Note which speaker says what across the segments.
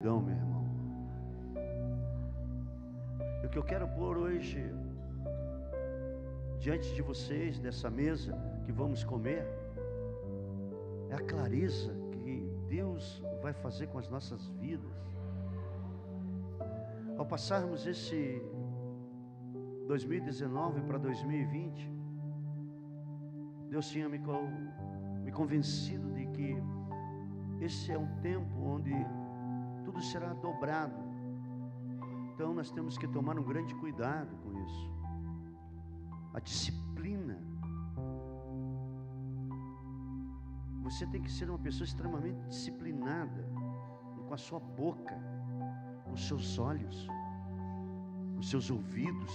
Speaker 1: Então, meu irmão. O que eu quero pôr hoje diante de vocês, dessa mesa que vamos comer, é a clareza que Deus vai fazer com as nossas vidas. Ao passarmos esse 2019 para 2020, Deus tinha me, me convencido de que esse é um tempo onde tudo será dobrado. Então nós temos que tomar um grande cuidado com isso. A disciplina. Você tem que ser uma pessoa extremamente disciplinada com a sua boca, com os seus olhos, com os seus ouvidos.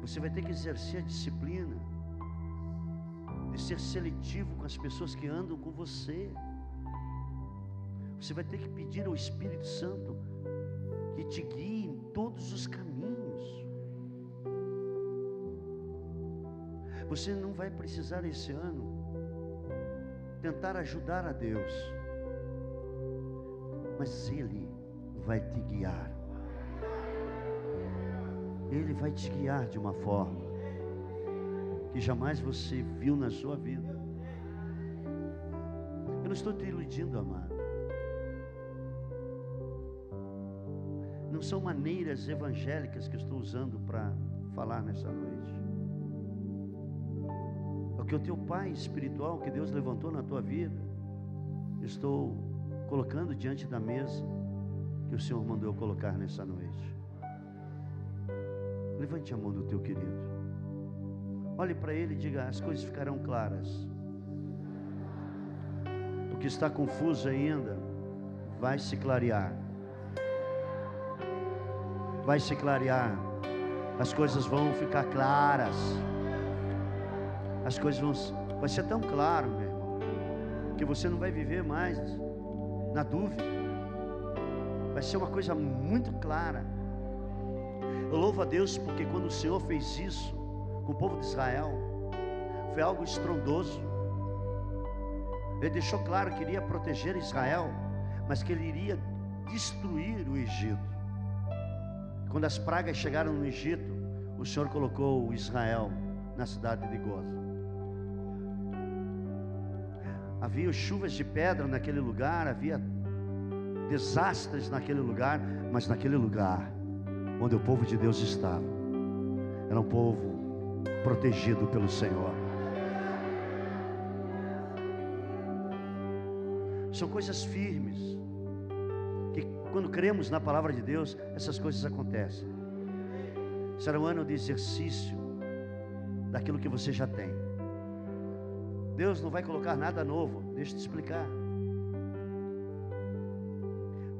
Speaker 1: Você vai ter que exercer a disciplina de ser seletivo com as pessoas que andam com você. Você vai ter que pedir ao Espírito Santo que te guie em todos os caminhos. Você não vai precisar esse ano tentar ajudar a Deus, mas Ele vai te guiar. Ele vai te guiar de uma forma que jamais você viu na sua vida. Eu não estou te iludindo, amado. Não são maneiras evangélicas que eu estou usando para falar nessa noite. É o que o teu pai espiritual que Deus levantou na tua vida, estou colocando diante da mesa que o Senhor mandou eu colocar nessa noite. Levante a mão do teu querido. Olhe para ele e diga: as coisas ficarão claras. O que está confuso ainda vai se clarear vai se clarear, as coisas vão ficar claras, as coisas vão, vai ser tão claro, meu irmão, que você não vai viver mais na dúvida, vai ser uma coisa muito clara. Eu louvo a Deus porque quando o Senhor fez isso com o povo de Israel, foi algo estrondoso. Ele deixou claro que iria proteger Israel, mas que ele iria destruir o Egito. Quando as pragas chegaram no Egito, o Senhor colocou Israel na cidade de Goza. Havia chuvas de pedra naquele lugar, havia desastres naquele lugar, mas naquele lugar onde o povo de Deus estava, era um povo protegido pelo Senhor. São coisas firmes quando cremos na palavra de Deus, essas coisas acontecem. Será um ano de exercício daquilo que você já tem. Deus não vai colocar nada novo, deixa eu te explicar.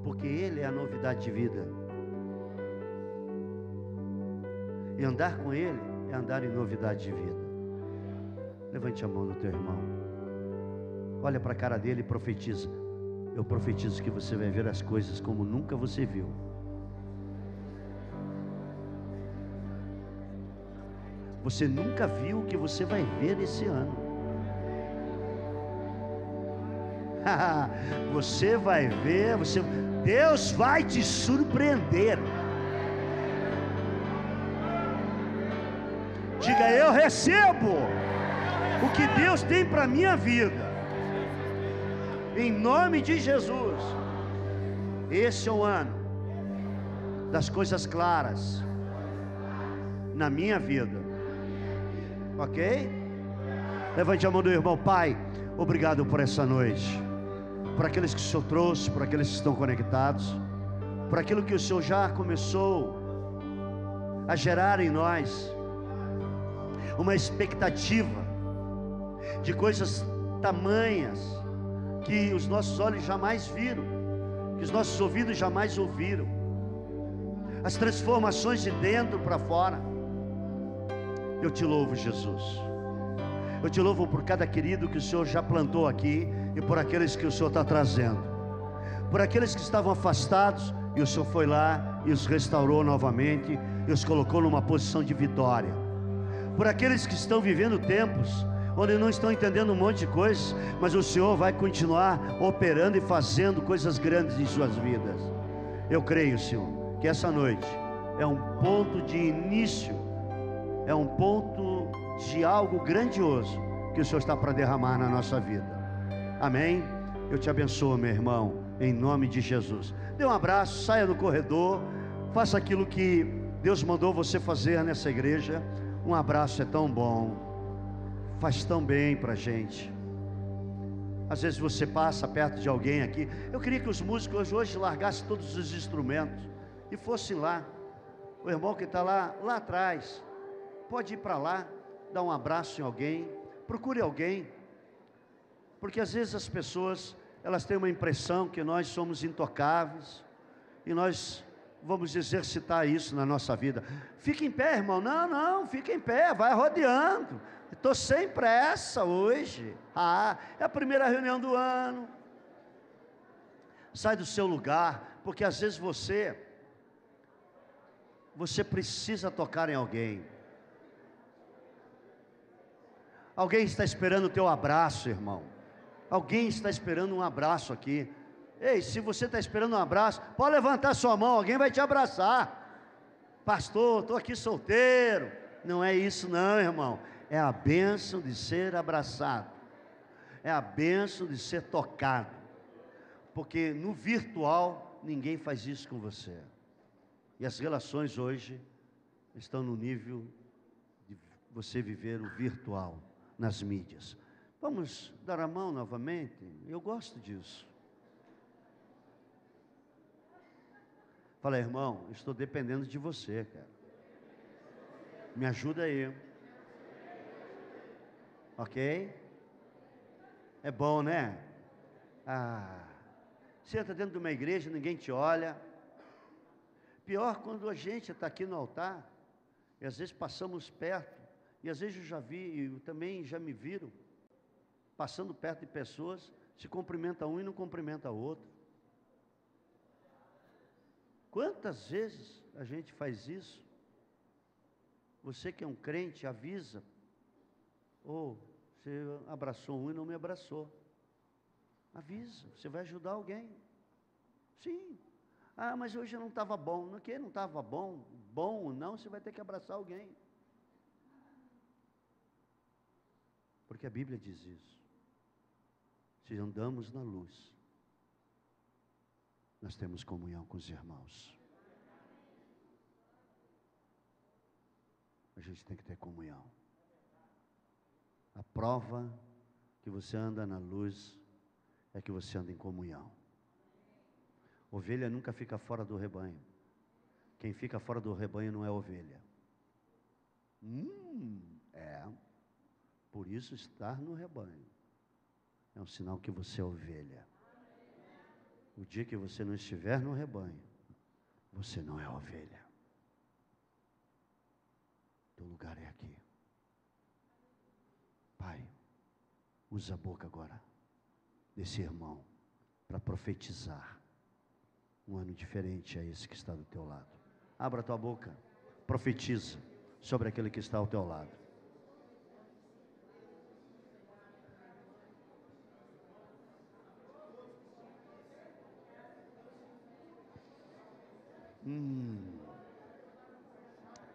Speaker 1: Porque Ele é a novidade de vida. E andar com Ele é andar em novidade de vida. Levante a mão do teu irmão. Olha para a cara dele e profetiza. Eu profetizo que você vai ver as coisas como nunca você viu. Você nunca viu o que você vai ver esse ano. você vai ver, você, Deus vai te surpreender. Diga, eu recebo o que Deus tem para minha vida em nome de Jesus. Esse é o ano das coisas claras na minha vida. Ok? Levante a mão do irmão, Pai. Obrigado por essa noite, por aqueles que o Senhor trouxe, por aqueles que estão conectados, por aquilo que o Senhor já começou a gerar em nós, uma expectativa de coisas tamanhas que os nossos olhos jamais viram, que os nossos ouvidos jamais ouviram. As transformações de dentro para fora. Eu te louvo, Jesus. Eu te louvo por cada querido que o Senhor já plantou aqui e por aqueles que o Senhor está trazendo. Por aqueles que estavam afastados e o Senhor foi lá e os restaurou novamente e os colocou numa posição de vitória. Por aqueles que estão vivendo tempos onde não estão entendendo um monte de coisas, mas o Senhor vai continuar operando e fazendo coisas grandes em suas vidas. Eu creio, Senhor, que essa noite é um ponto de início, é um ponto de algo grandioso que o Senhor está para derramar na nossa vida. Amém? Eu te abençoo, meu irmão, em nome de Jesus. Dê um abraço, saia no corredor, faça aquilo que Deus mandou você fazer nessa igreja. Um abraço é tão bom, faz tão bem para a gente. Às vezes você passa perto de alguém aqui. Eu queria que os músicos hoje largassem todos os instrumentos e fossem lá. O irmão que está lá, lá atrás, pode ir para lá, dar um abraço em alguém, procure alguém, porque às vezes as pessoas elas têm uma impressão que nós somos intocáveis e nós vamos exercitar isso na nossa vida. Fique em pé, irmão. Não, não, fique em pé, vai rodeando. Estou sem pressa hoje. Ah, é a primeira reunião do ano. Sai do seu lugar, porque às vezes você você precisa tocar em alguém. Alguém está esperando o teu abraço, irmão. Alguém está esperando um abraço aqui. Ei, se você está esperando um abraço, pode levantar sua mão, alguém vai te abraçar. Pastor, estou aqui solteiro. Não é isso, não, irmão. É a bênção de ser abraçado. É a bênção de ser tocado. Porque no virtual, ninguém faz isso com você. E as relações hoje estão no nível de você viver o virtual nas mídias. Vamos dar a mão novamente? Eu gosto disso. Fala, irmão, estou dependendo de você, cara. Me ajuda aí. Ok? É bom, né? Ah, senta dentro de uma igreja, ninguém te olha. Pior quando a gente está aqui no altar, e às vezes passamos perto, e às vezes eu já vi, e também já me viram, passando perto de pessoas, se cumprimenta um e não cumprimenta outro. Quantas vezes a gente faz isso? Você que é um crente, avisa. Ou oh, você abraçou um e não me abraçou. Avisa, você vai ajudar alguém. Sim. Ah, mas hoje não estava bom. Não que não estava bom, bom ou não, você vai ter que abraçar alguém. Porque a Bíblia diz isso se andamos na luz, nós temos comunhão com os irmãos. A gente tem que ter comunhão. A prova que você anda na luz é que você anda em comunhão. Ovelha nunca fica fora do rebanho. Quem fica fora do rebanho não é ovelha. Hum, é. Por isso estar no rebanho é um sinal que você é ovelha. O dia que você não estiver no rebanho, você não é ovelha. Teu lugar é aqui. Pai, usa a boca agora desse irmão para profetizar um ano diferente a esse que está do teu lado. Abra tua boca, profetiza sobre aquele que está ao teu lado. Hum.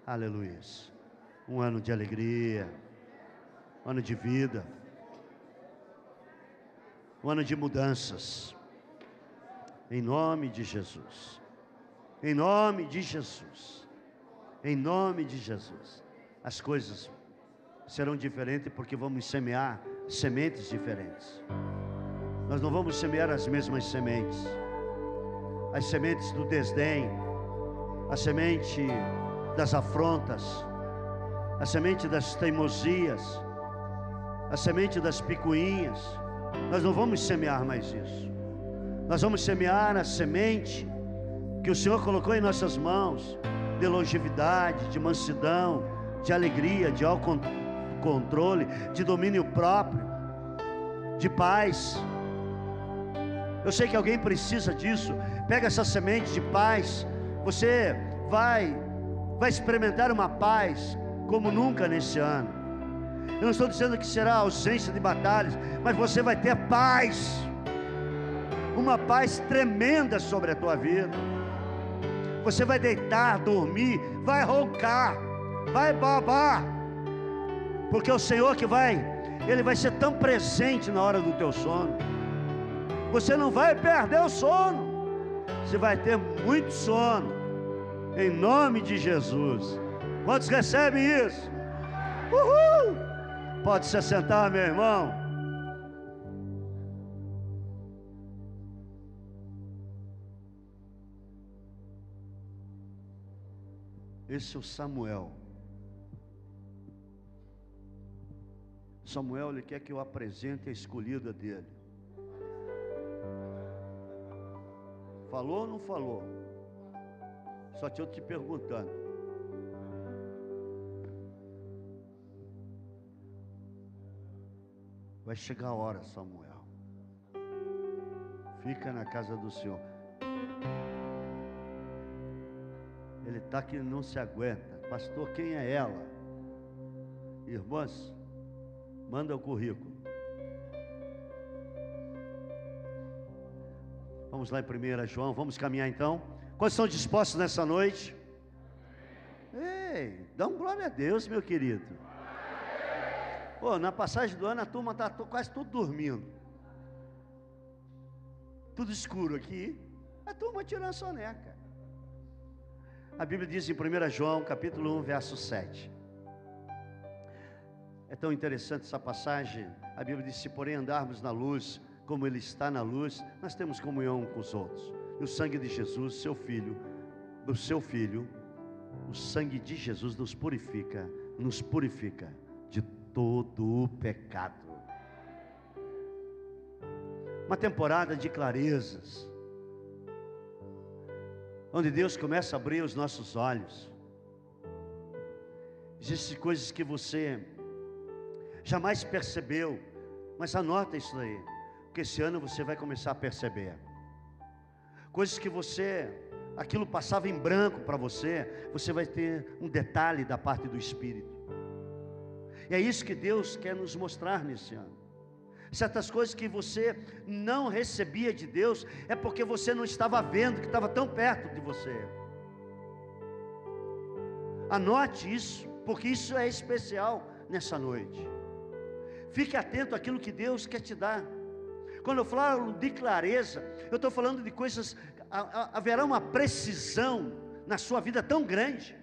Speaker 1: Aleluia. Um ano de alegria, um ano de vida, um ano de mudanças. Em nome de Jesus. Em nome de Jesus. Em nome de Jesus. As coisas serão diferentes porque vamos semear sementes diferentes. Nós não vamos semear as mesmas sementes. As sementes do desdém, a semente das afrontas, a semente das teimosias, a semente das picuinhas. Nós não vamos semear mais isso. Nós vamos semear a semente que o Senhor colocou em nossas mãos de longevidade, de mansidão, de alegria, de autocontrole, de domínio próprio, de paz. Eu sei que alguém precisa disso. Pega essa semente de paz você vai vai experimentar uma paz como nunca nesse ano. Eu não estou dizendo que será ausência de batalhas, mas você vai ter paz. Uma paz tremenda sobre a tua vida. Você vai deitar, dormir, vai roncar, vai babar. Porque o Senhor que vai, Ele vai ser tão presente na hora do teu sono. Você não vai perder o sono. Você vai ter muito sono. Em nome de Jesus. Quantos recebem isso? Uhul! Pode se sentar, meu irmão. Esse é o Samuel. Samuel, ele quer que eu apresente a escolhida dele. Falou ou não falou? Só tinha te perguntando. Vai chegar a hora, Samuel. Fica na casa do Senhor. Ele está que não se aguenta. Pastor, quem é ela? Irmãs, manda o currículo. Vamos lá em 1 João, vamos caminhar então. Quantos estão dispostos nessa noite? Ei, dá um glória a Deus, meu querido. Pô, na passagem do ano a turma está quase tudo dormindo. Tudo escuro aqui. A turma tirando a soneca. A Bíblia diz em 1 João, capítulo 1, verso 7. É tão interessante essa passagem. A Bíblia diz: Se porém andarmos na luz, como Ele está na luz, nós temos comunhão com os outros. E o sangue de Jesus, seu Filho, do seu Filho, o sangue de Jesus nos purifica, nos purifica todo o pecado. Uma temporada de clarezas, onde Deus começa a abrir os nossos olhos. Existem coisas que você jamais percebeu, mas anota isso aí, porque esse ano você vai começar a perceber. Coisas que você, aquilo passava em branco para você, você vai ter um detalhe da parte do Espírito. E é isso que Deus quer nos mostrar nesse ano certas coisas que você não recebia de Deus, é porque você não estava vendo, que estava tão perto de você. Anote isso, porque isso é especial nessa noite. Fique atento àquilo que Deus quer te dar. Quando eu falo de clareza, eu estou falando de coisas, haverá uma precisão na sua vida tão grande.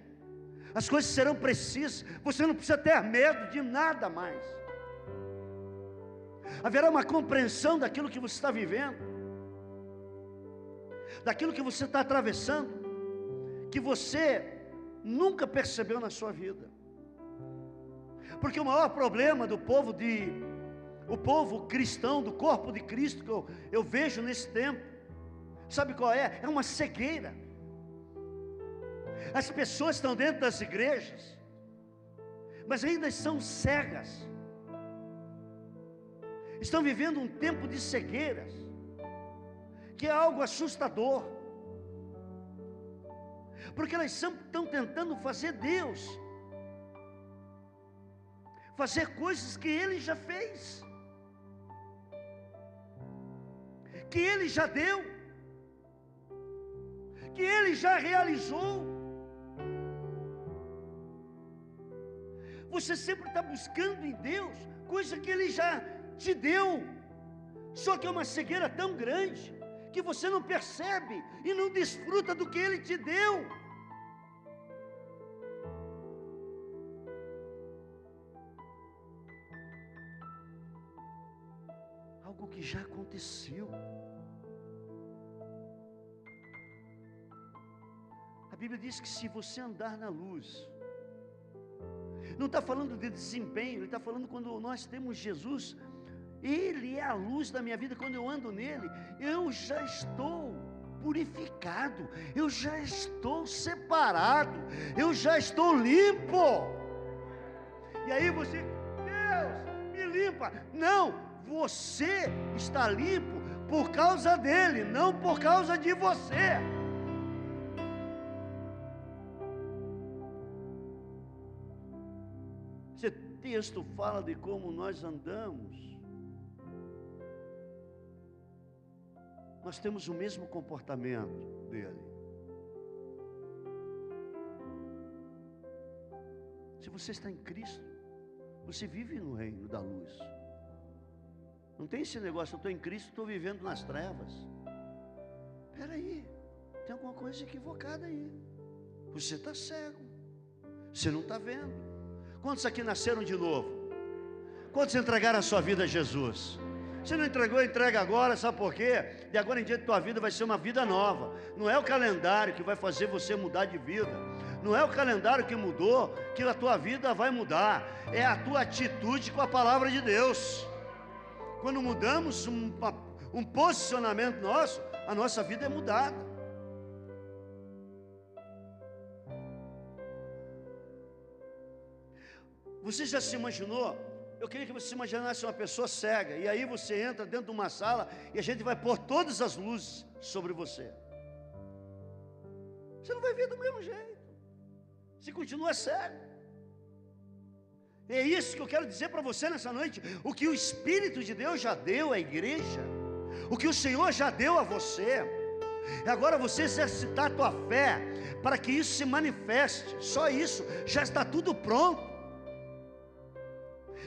Speaker 1: As coisas serão precisas, você não precisa ter medo de nada mais haverá uma compreensão daquilo que você está vivendo, daquilo que você está atravessando, que você nunca percebeu na sua vida. Porque o maior problema do povo de o povo cristão, do corpo de Cristo que eu, eu vejo nesse tempo, sabe qual é? É uma cegueira. As pessoas estão dentro das igrejas, mas ainda são cegas estão vivendo um tempo de cegueiras, que é algo assustador, porque elas estão tentando fazer Deus, fazer coisas que Ele já fez, que Ele já deu, que Ele já realizou. Você sempre está buscando em Deus coisa que Ele já te deu. Só que é uma cegueira tão grande que você não percebe e não desfruta do que Ele te deu. Algo que já aconteceu. A Bíblia diz que se você andar na luz, não está falando de desempenho, ele está falando quando nós temos Jesus ele é a luz da minha vida. Quando eu ando nele, eu já estou purificado, eu já estou separado, eu já estou limpo. E aí você, Deus, me limpa. Não, você está limpo por causa dele, não por causa de você. Esse texto fala de como nós andamos. Nós temos o mesmo comportamento dele. Se você está em Cristo, você vive no reino da luz. Não tem esse negócio, eu estou em Cristo, estou vivendo nas trevas. Espera aí, tem alguma coisa equivocada aí. Você está cego, você não está vendo. Quantos aqui nasceram de novo? Quantos entregaram a sua vida a Jesus? Se não entregou, entrega agora, sabe por quê? De agora em diante, tua vida vai ser uma vida nova. Não é o calendário que vai fazer você mudar de vida. Não é o calendário que mudou que a tua vida vai mudar. É a tua atitude com a palavra de Deus. Quando mudamos um, um posicionamento nosso, a nossa vida é mudada. Você já se imaginou? Eu queria que você se imaginasse uma pessoa cega, e aí você entra dentro de uma sala e a gente vai pôr todas as luzes sobre você. Você não vai ver do mesmo jeito. Você continua cego. É isso que eu quero dizer para você nessa noite. O que o Espírito de Deus já deu à igreja, o que o Senhor já deu a você, é agora você exercitar a tua fé para que isso se manifeste. Só isso, já está tudo pronto.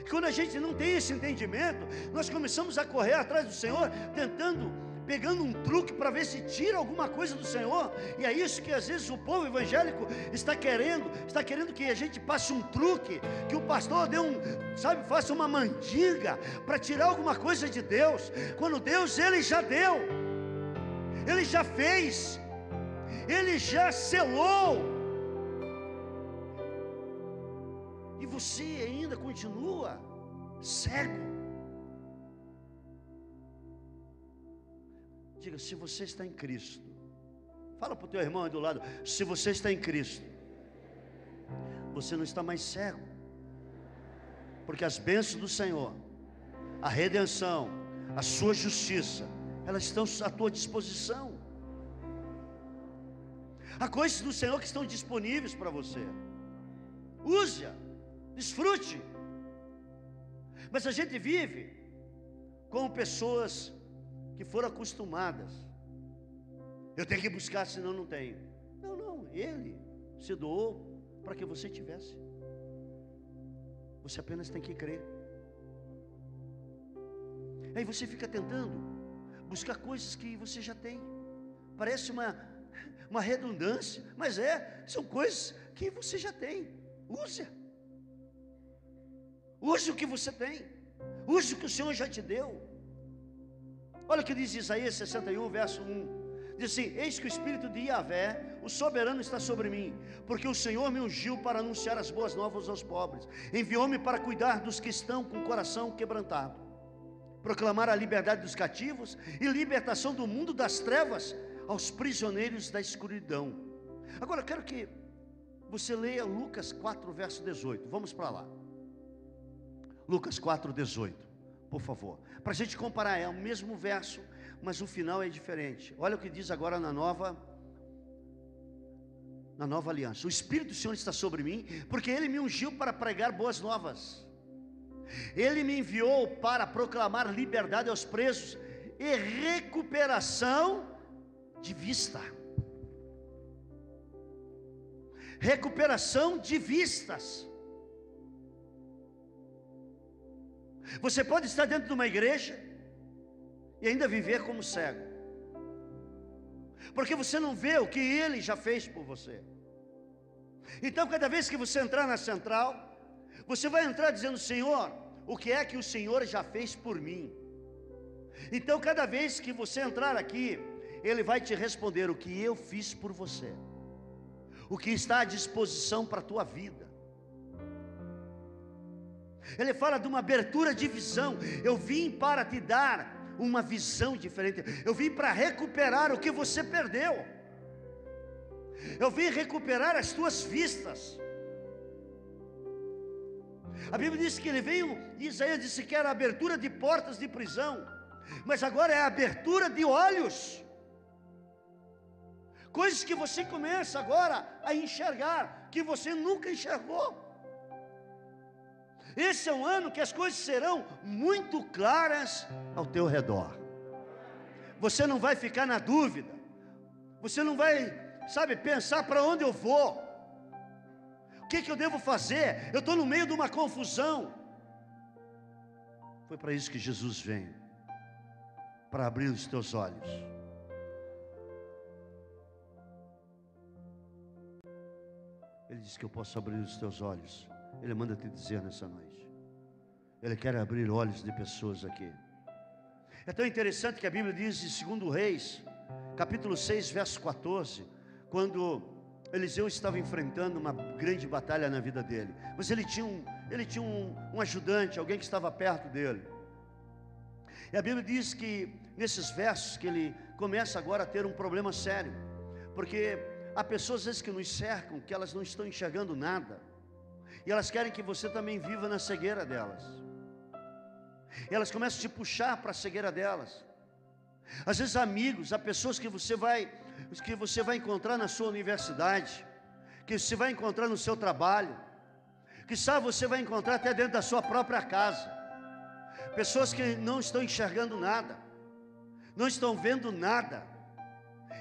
Speaker 1: Quando a gente não tem esse entendimento, nós começamos a correr atrás do Senhor, tentando pegando um truque para ver se tira alguma coisa do Senhor. E é isso que às vezes o povo evangélico está querendo, está querendo que a gente passe um truque, que o pastor dê um, sabe, faça uma mandiga para tirar alguma coisa de Deus. Quando Deus ele já deu. Ele já fez. Ele já selou. E você ainda continua cego. Diga, se você está em Cristo. Fala para o teu irmão aí do lado. Se você está em Cristo, você não está mais cego. Porque as bênçãos do Senhor, a redenção, a sua justiça, elas estão à tua disposição. Há coisas do Senhor que estão disponíveis para você. Use-a, desfrute. Mas a gente vive com pessoas que foram acostumadas. Eu tenho que buscar, senão não tenho. Não, não, ele se doou para que você tivesse. Você apenas tem que crer. Aí você fica tentando buscar coisas que você já tem. Parece uma, uma redundância, mas é, são coisas que você já tem. Use. Use o que você tem. Use o que o Senhor já te deu. Olha o que diz Isaías 61, verso 1. Diz assim: Eis que o Espírito de Yahvé, o soberano, está sobre mim, porque o Senhor me ungiu para anunciar as boas novas aos pobres, enviou-me para cuidar dos que estão com o coração quebrantado, proclamar a liberdade dos cativos e libertação do mundo das trevas aos prisioneiros da escuridão. Agora eu quero que você leia Lucas 4, verso 18. Vamos para lá. Lucas 4, 18 por favor. Para a gente comparar, é o mesmo verso, mas o final é diferente. Olha o que diz agora na nova na nova aliança. O Espírito do Senhor está sobre mim, porque ele me ungiu para pregar boas novas. Ele me enviou para proclamar liberdade aos presos e recuperação de vista. Recuperação de vistas. Você pode estar dentro de uma igreja e ainda viver como cego, porque você não vê o que ele já fez por você. Então, cada vez que você entrar na central, você vai entrar dizendo: Senhor, o que é que o Senhor já fez por mim? Então, cada vez que você entrar aqui, Ele vai te responder o que eu fiz por você, o que está à disposição para a tua vida. Ele fala de uma abertura de visão. Eu vim para te dar uma visão diferente. Eu vim para recuperar o que você perdeu. Eu vim recuperar as tuas vistas. A Bíblia diz que ele veio, Isaías disse que era a abertura de portas de prisão, mas agora é a abertura de olhos. Coisas que você começa agora a enxergar, que você nunca enxergou. Esse é um ano que as coisas serão muito claras ao teu redor. Você não vai ficar na dúvida. Você não vai, sabe, pensar para onde eu vou. O que, que eu devo fazer? Eu estou no meio de uma confusão. Foi para isso que Jesus veio para abrir os teus olhos. Ele disse que eu posso abrir os teus olhos. Ele manda te dizer nessa noite. Ele quer abrir olhos de pessoas aqui. É tão interessante que a Bíblia diz em 2 Reis, capítulo 6, verso 14, quando Eliseu estava enfrentando uma grande batalha na vida dele, mas ele tinha um, ele tinha um, um ajudante, alguém que estava perto dele. E a Bíblia diz que nesses versos que ele começa agora a ter um problema sério, porque há pessoas às vezes que nos cercam, que elas não estão enxergando nada, e elas querem que você também viva na cegueira delas. E elas começam a te puxar para a cegueira delas. Às vezes amigos, há pessoas que você vai que você vai encontrar na sua universidade, que você vai encontrar no seu trabalho, que sabe você vai encontrar até dentro da sua própria casa. Pessoas que não estão enxergando nada, não estão vendo nada,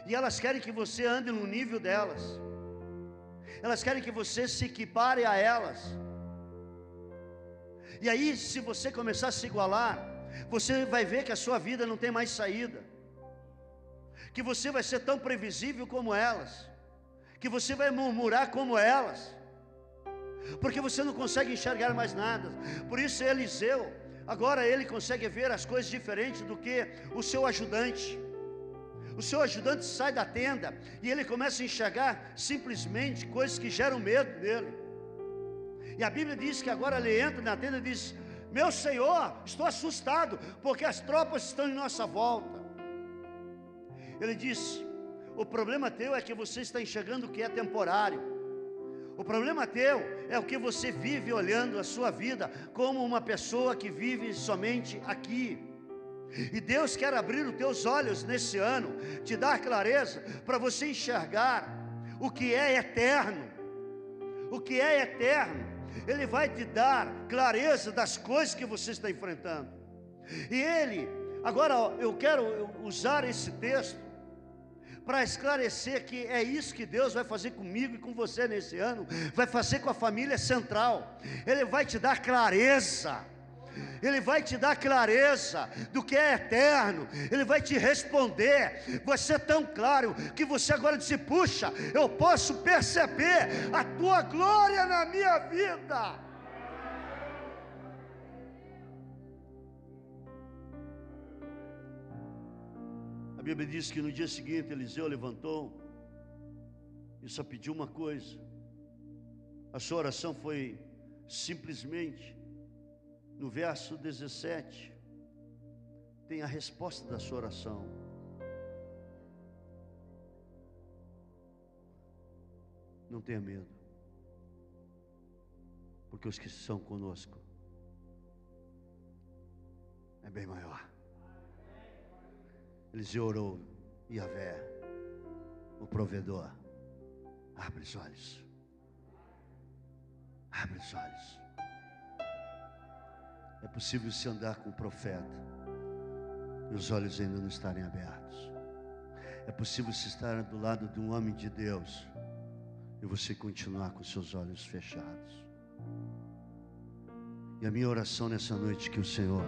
Speaker 1: e elas querem que você ande no nível delas, elas querem que você se equipare a elas. E aí, se você começar a se igualar, você vai ver que a sua vida não tem mais saída, que você vai ser tão previsível como elas, que você vai murmurar como elas, porque você não consegue enxergar mais nada. Por isso, Eliseu, Agora ele consegue ver as coisas diferentes do que o seu ajudante. O seu ajudante sai da tenda e ele começa a enxergar simplesmente coisas que geram medo dele. E a Bíblia diz que agora ele entra na tenda e diz: Meu Senhor, estou assustado, porque as tropas estão em nossa volta. Ele diz: O problema teu é que você está enxergando o que é temporário. O problema teu é o que você vive olhando a sua vida como uma pessoa que vive somente aqui. E Deus quer abrir os teus olhos nesse ano, te dar clareza para você enxergar o que é eterno. O que é eterno, Ele vai te dar clareza das coisas que você está enfrentando. E Ele, agora eu quero usar esse texto para esclarecer que é isso que Deus vai fazer comigo e com você nesse ano, vai fazer com a família central, Ele vai te dar clareza. Ele vai te dar clareza do que é eterno, Ele vai te responder. Você é tão claro que você agora diz: puxa, eu posso perceber a tua glória na minha vida. Bíblia diz que no dia seguinte Eliseu levantou e só pediu uma coisa. A sua oração foi simplesmente, no verso 17, tem a resposta da sua oração. Não tenha medo, porque os que são conosco é bem maior. Eliseu orou, Yahvé, o provedor, abre os olhos, abre os olhos. É possível se andar com o profeta e os olhos ainda não estarem abertos. É possível se estar do lado de um homem de Deus e você continuar com seus olhos fechados. E a minha oração nessa noite que o Senhor,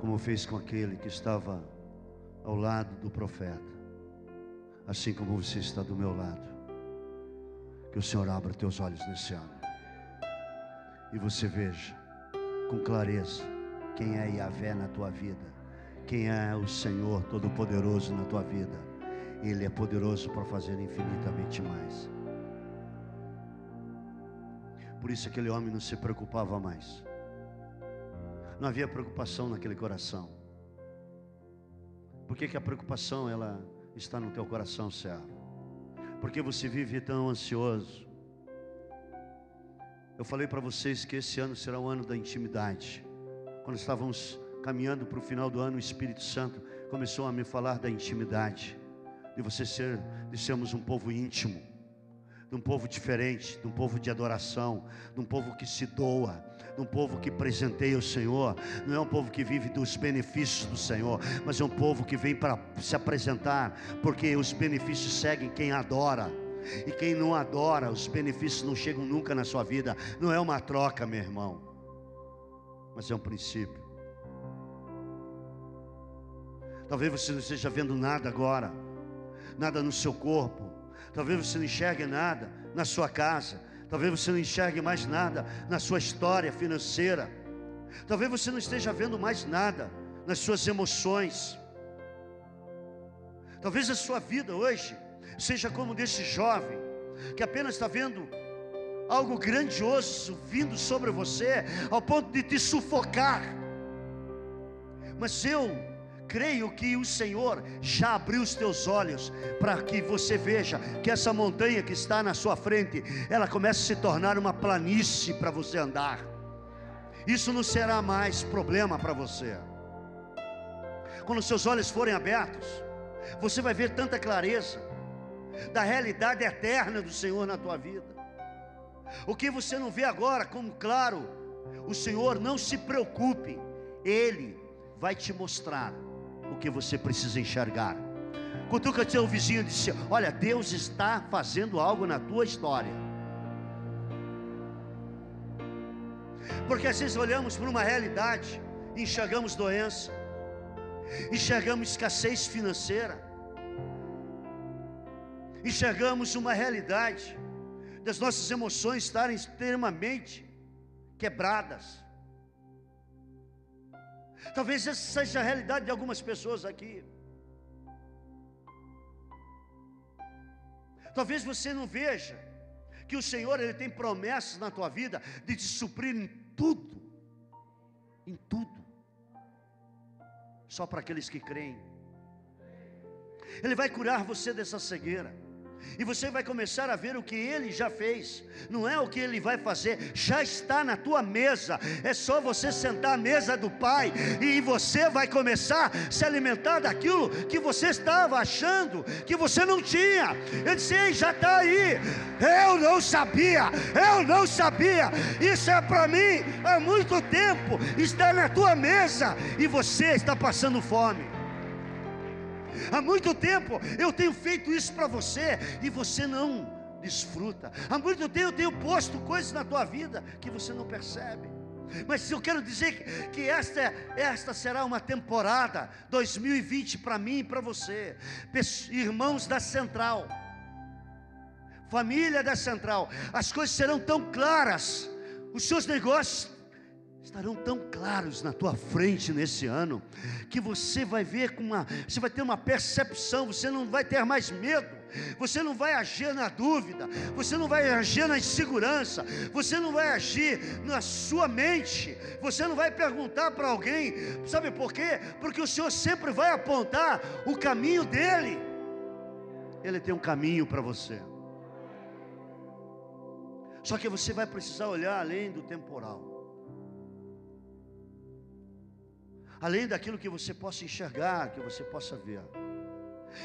Speaker 1: como fez com aquele que estava ao lado do profeta, assim como você está do meu lado. Que o Senhor abra teus olhos nesse ano e você veja com clareza quem é Yahvé na tua vida, quem é o Senhor Todo-Poderoso na tua vida. Ele é poderoso para fazer infinitamente mais. Por isso aquele homem não se preocupava mais. Não havia preocupação naquele coração. Por que, que a preocupação ela está no teu coração, servo? Porque você vive tão ansioso. Eu falei para vocês que esse ano será o ano da intimidade. Quando estávamos caminhando para o final do ano, o Espírito Santo começou a me falar da intimidade, de você ser, de sermos um povo íntimo, de um povo diferente, de um povo de adoração, de um povo que se doa, de um povo que presenteia o Senhor. Não é um povo que vive dos benefícios do Senhor, mas é um povo que vem para se apresentar, porque os benefícios seguem quem adora. E quem não adora, os benefícios não chegam nunca na sua vida. Não é uma troca, meu irmão, mas é um princípio. Talvez você não esteja vendo nada agora, nada no seu corpo, talvez você não enxergue nada na sua casa, talvez você não enxergue mais nada na sua história financeira, talvez você não esteja vendo mais nada nas suas emoções, talvez a sua vida hoje seja como desse jovem que apenas está vendo algo grandioso vindo sobre você, ao ponto de te sufocar. Mas eu creio que o Senhor já abriu os teus olhos para que você veja que essa montanha que está na sua frente, ela começa a se tornar uma planície para você andar. Isso não será mais problema para você. Quando seus olhos forem abertos, você vai ver tanta clareza da realidade eterna do Senhor na tua vida. O que você não vê agora como claro, o Senhor não se preocupe, Ele vai te mostrar o que você precisa enxergar. Cutuca seu vizinho e disse: Olha, Deus está fazendo algo na tua história. Porque às vezes olhamos para uma realidade, enxergamos doença, enxergamos escassez financeira, enxergamos uma realidade das nossas emoções estarem extremamente quebradas. Talvez essa seja a realidade de algumas pessoas aqui. Talvez você não veja que o Senhor ele tem promessas na tua vida de te suprir em tudo, em tudo, só para aqueles que creem. Ele vai curar você dessa cegueira. E você vai começar a ver o que ele já fez, não é o que ele vai fazer, já está na tua mesa. É só você sentar à mesa do Pai e você vai começar a se alimentar daquilo que você estava achando que você não tinha. Eu disse: Ei, já está aí. Eu não sabia, eu não sabia. Isso é para mim há muito tempo. Está na tua mesa e você está passando fome. Há muito tempo eu tenho feito isso para você e você não desfruta. Há muito tempo eu tenho posto coisas na tua vida que você não percebe. Mas eu quero dizer que esta, esta será uma temporada 2020 para mim e para você, irmãos da Central, família da Central, as coisas serão tão claras, os seus negócios estarão tão claros na tua frente nesse ano, que você vai ver com uma, você vai ter uma percepção, você não vai ter mais medo, você não vai agir na dúvida, você não vai agir na insegurança, você não vai agir na sua mente, você não vai perguntar para alguém, sabe por quê? Porque o Senhor sempre vai apontar o caminho dele, Ele tem um caminho para você. Só que você vai precisar olhar além do temporal. Além daquilo que você possa enxergar, que você possa ver.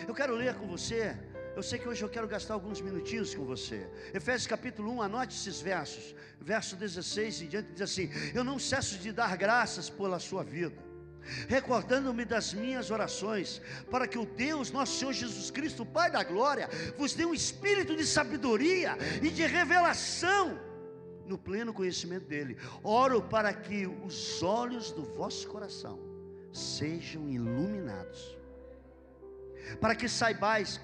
Speaker 1: Eu quero ler com você. Eu sei que hoje eu quero gastar alguns minutinhos com você. Efésios capítulo 1, anote esses versos. Verso 16 em diante diz assim: Eu não cesso de dar graças pela sua vida, recordando-me das minhas orações, para que o Deus, nosso Senhor Jesus Cristo, Pai da glória, vos dê um espírito de sabedoria e de revelação no pleno conhecimento dele. Oro para que os olhos do vosso coração sejam iluminados, para que saibais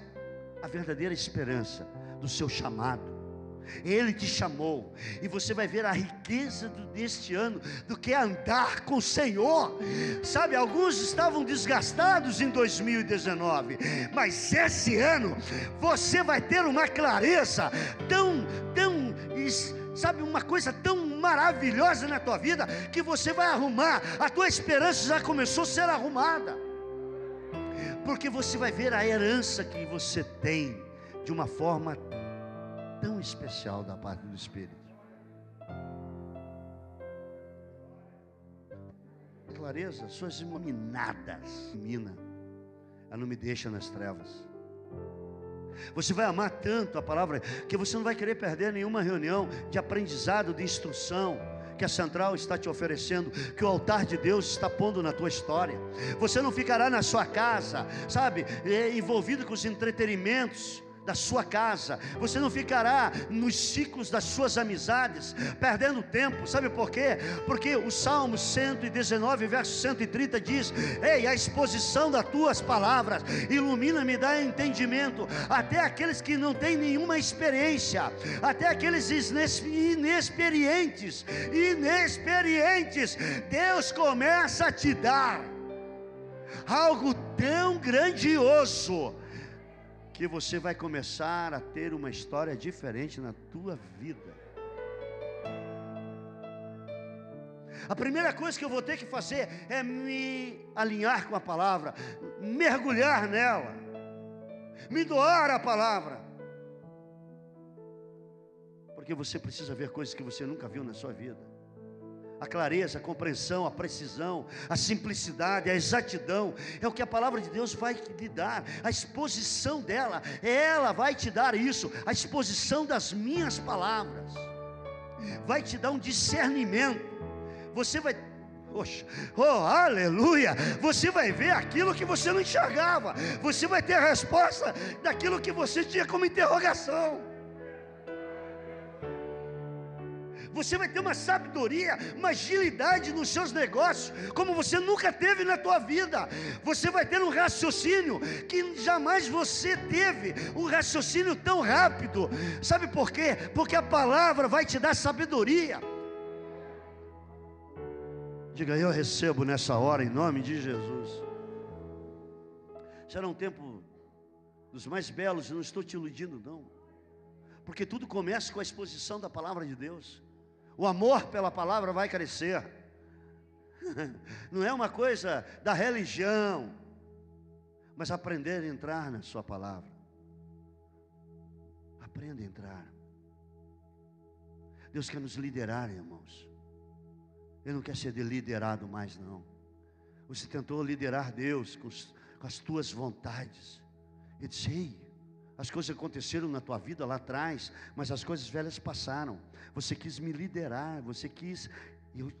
Speaker 1: a verdadeira esperança do seu chamado. Ele te chamou, e você vai ver a riqueza deste ano, do que é andar com o Senhor. Sabe, alguns estavam desgastados em 2019, mas esse ano você vai ter uma clareza tão, tão sabe, uma coisa tão maravilhosa na tua vida que você vai arrumar, a tua esperança já começou a ser arrumada, porque você vai ver a herança que você tem de uma forma tão especial da parte do Espírito. Clareza, suas iluminadas, mina, ela não me deixa nas trevas. Você vai amar tanto a palavra que você não vai querer perder nenhuma reunião de aprendizado, de instrução que a central está te oferecendo, que o altar de Deus está pondo na tua história. Você não ficará na sua casa, sabe, eh, envolvido com os entretenimentos da sua casa, você não ficará nos ciclos das suas amizades, perdendo tempo, sabe por quê? Porque o Salmo 119, verso 130 diz: Ei, a exposição das tuas palavras ilumina-me, dá entendimento, até aqueles que não têm nenhuma experiência, até aqueles inexperientes, inexperientes, Deus começa a te dar algo tão grandioso que você vai começar a ter uma história diferente na tua vida. A primeira coisa que eu vou ter que fazer é me alinhar com a palavra, mergulhar nela, me doar a palavra. Porque você precisa ver coisas que você nunca viu na sua vida a clareza, a compreensão, a precisão, a simplicidade, a exatidão, é o que a palavra de Deus vai te dar, a exposição dela, ela vai te dar isso, a exposição das minhas palavras, vai te dar um discernimento, você vai Poxa, oh, aleluia! Você vai ver aquilo que você não enxergava, você vai ter a resposta daquilo que você tinha como interrogação. Você vai ter uma sabedoria, uma agilidade nos seus negócios, como você nunca teve na tua vida. Você vai ter um raciocínio que jamais você teve, um raciocínio tão rápido. Sabe por quê? Porque a palavra vai te dar sabedoria. Diga, eu recebo nessa hora em nome de Jesus. Será um tempo dos mais belos, não estou te iludindo, não. Porque tudo começa com a exposição da palavra de Deus o amor pela palavra vai crescer. Não é uma coisa da religião, mas aprender a entrar na Sua palavra. Aprenda a entrar. Deus quer nos liderar, irmãos. Ele não quer ser liderado mais, não. Você tentou liderar Deus com, com as tuas vontades. Ele disse: Ei, as coisas aconteceram na tua vida lá atrás, mas as coisas velhas passaram. Você quis me liderar, você quis. Eu,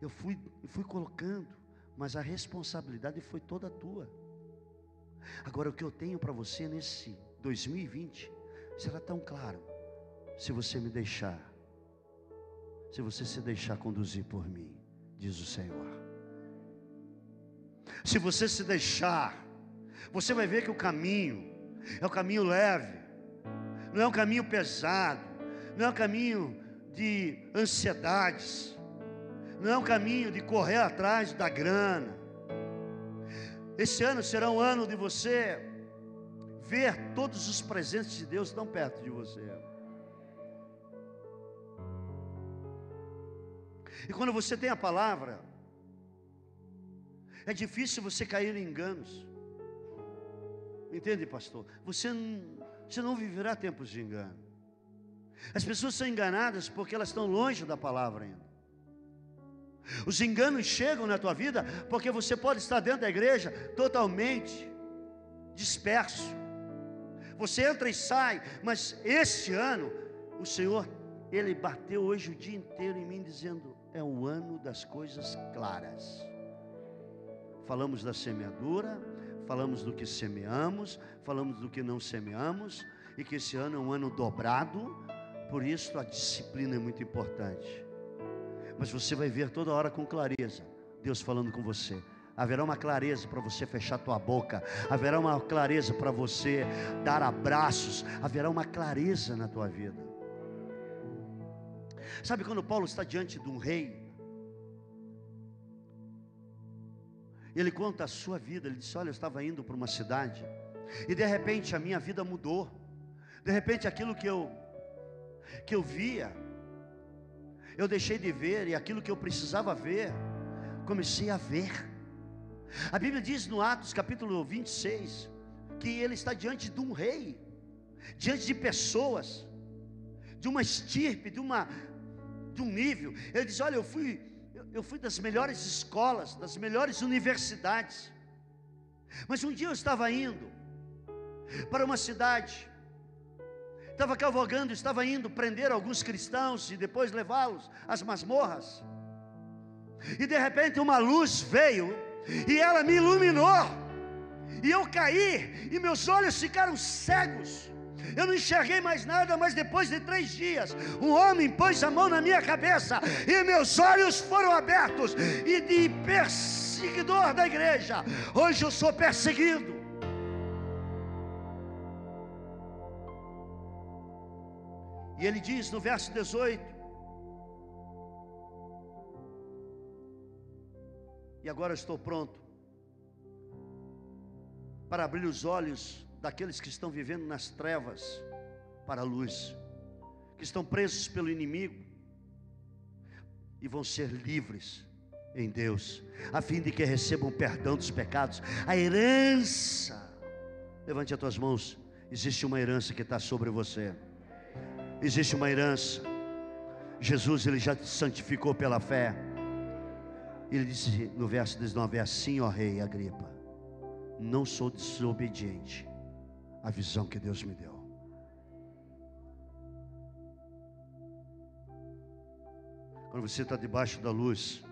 Speaker 1: eu fui, fui colocando, mas a responsabilidade foi toda tua. Agora, o que eu tenho para você nesse 2020 será tão claro, se você me deixar, se você se deixar conduzir por mim, diz o Senhor. Se você se deixar, você vai ver que o caminho é um caminho leve, não é um caminho pesado, não é um caminho de ansiedades, não é um caminho de correr atrás da grana. Esse ano será um ano de você ver todos os presentes de Deus tão perto de você. E quando você tem a palavra, é difícil você cair em enganos. Entende, pastor? Você, você não viverá tempos de engano. As pessoas são enganadas porque elas estão longe da palavra ainda. Os enganos chegam na tua vida porque você pode estar dentro da igreja totalmente disperso. Você entra e sai, mas este ano o Senhor ele bateu hoje o dia inteiro em mim dizendo: é o ano das coisas claras. Falamos da semeadura, falamos do que semeamos, falamos do que não semeamos, e que esse ano é um ano dobrado, por isso a disciplina é muito importante. Mas você vai ver toda hora com clareza Deus falando com você. Haverá uma clareza para você fechar tua boca, haverá uma clareza para você dar abraços, haverá uma clareza na tua vida. Sabe quando Paulo está diante de um rei, ele conta a sua vida. Ele disse: Olha, eu estava indo para uma cidade, e de repente a minha vida mudou. De repente aquilo que eu que eu via, eu deixei de ver, e aquilo que eu precisava ver, comecei a ver. A Bíblia diz no Atos capítulo 26 que ele está diante de um rei, diante de pessoas, de uma estirpe, de, uma, de um nível. Ele diz: Olha, eu fui eu fui das melhores escolas, das melhores universidades. Mas um dia eu estava indo para uma cidade estava cavalgando, estava indo prender alguns cristãos e depois levá-los às masmorras. E de repente uma luz veio e ela me iluminou. E eu caí e meus olhos ficaram cegos. Eu não enxerguei mais nada, mas depois de três dias, um homem pôs a mão na minha cabeça e meus olhos foram abertos. E de perseguidor da igreja, hoje eu sou perseguido. E ele diz no verso 18: E agora estou pronto para abrir os olhos daqueles que estão vivendo nas trevas para a luz, que estão presos pelo inimigo e vão ser livres em Deus, a fim de que recebam perdão dos pecados, a herança. Levante as tuas mãos. Existe uma herança que está sobre você. Existe uma herança. Jesus ele já te santificou pela fé. Ele disse no verso 19: Assim, ó Rei Agripa, não sou desobediente à visão que Deus me deu. Quando você está debaixo da luz,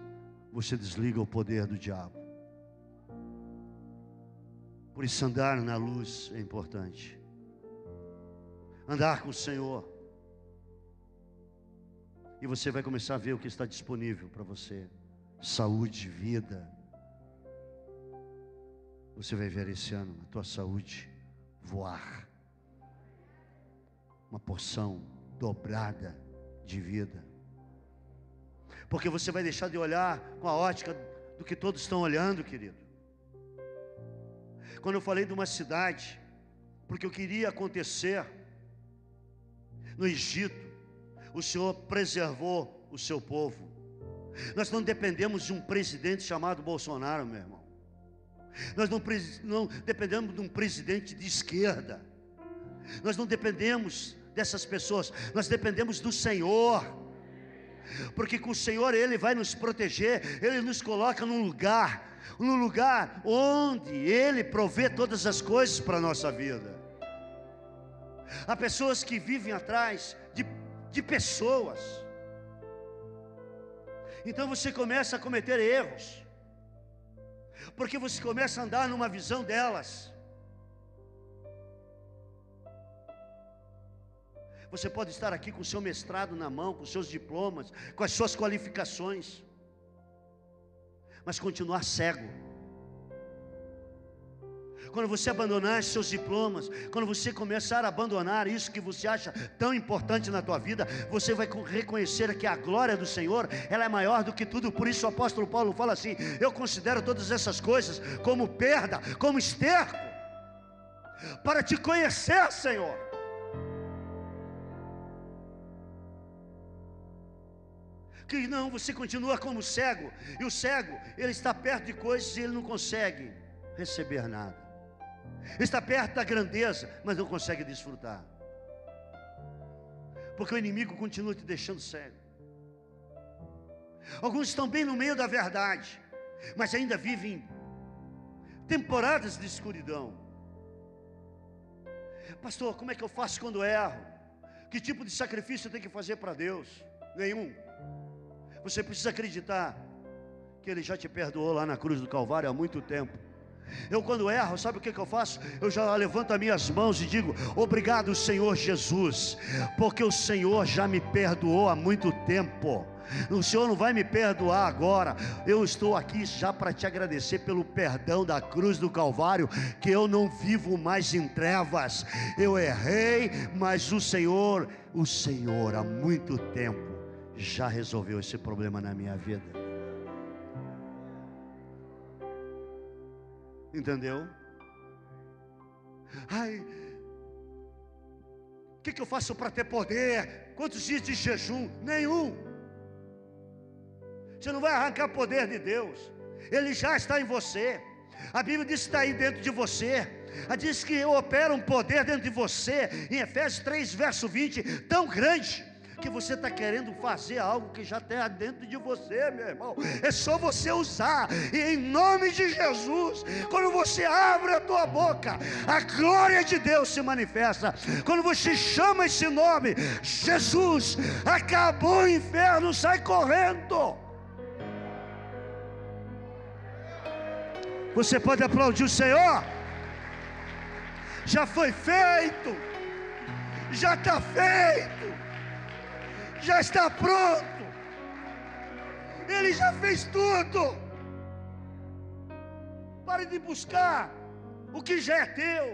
Speaker 1: você desliga o poder do diabo. Por isso, andar na luz é importante. Andar com o Senhor. E você vai começar a ver o que está disponível para você: saúde, vida. Você vai ver esse ano a tua saúde voar. Uma porção dobrada de vida. Porque você vai deixar de olhar com a ótica do que todos estão olhando, querido. Quando eu falei de uma cidade, porque eu queria acontecer no Egito, o Senhor preservou o seu povo. Nós não dependemos de um presidente chamado Bolsonaro, meu irmão. Nós não, não dependemos de um presidente de esquerda. Nós não dependemos dessas pessoas. Nós dependemos do Senhor. Porque com o Senhor Ele vai nos proteger, Ele nos coloca num lugar, num lugar onde Ele provê todas as coisas para a nossa vida. Há pessoas que vivem atrás de de pessoas. Então você começa a cometer erros, porque você começa a andar numa visão delas. Você pode estar aqui com o seu mestrado na mão, com seus diplomas, com as suas qualificações, mas continuar cego quando você abandonar seus diplomas, quando você começar a abandonar isso que você acha tão importante na tua vida, você vai reconhecer que a glória do Senhor, ela é maior do que tudo. Por isso o apóstolo Paulo fala assim: "Eu considero todas essas coisas como perda, como esterco, para te conhecer, Senhor." que não, você continua como cego, e o cego, ele está perto de coisas e ele não consegue receber nada está perto da grandeza, mas não consegue desfrutar. Porque o inimigo continua te deixando cego. Alguns estão bem no meio da verdade, mas ainda vivem temporadas de escuridão. Pastor, como é que eu faço quando erro? Que tipo de sacrifício eu tenho que fazer para Deus? Nenhum. Você precisa acreditar que Ele já te perdoou lá na cruz do Calvário há muito tempo. Eu, quando erro, sabe o que, que eu faço? Eu já levanto as minhas mãos e digo: Obrigado, Senhor Jesus, porque o Senhor já me perdoou há muito tempo. O Senhor não vai me perdoar agora. Eu estou aqui já para te agradecer pelo perdão da cruz do Calvário, que eu não vivo mais em trevas. Eu errei, mas o Senhor, o Senhor, há muito tempo já resolveu esse problema na minha vida. Entendeu? Ai, o que, que eu faço para ter poder? Quantos dias de jejum? Nenhum. Você não vai arrancar poder de Deus. Ele já está em você. A Bíblia diz que está aí dentro de você. Ela diz que opera um poder dentro de você, em Efésios 3, verso 20, tão grande porque você está querendo fazer algo que já está dentro de você, meu irmão. É só você usar, e em nome de Jesus, quando você abre a tua boca, a glória de Deus se manifesta. Quando você chama esse nome, Jesus, acabou o inferno, sai correndo. Você pode aplaudir o Senhor? Já foi feito, já está feito, já está pronto. Ele já fez tudo. Pare de buscar o que já é teu,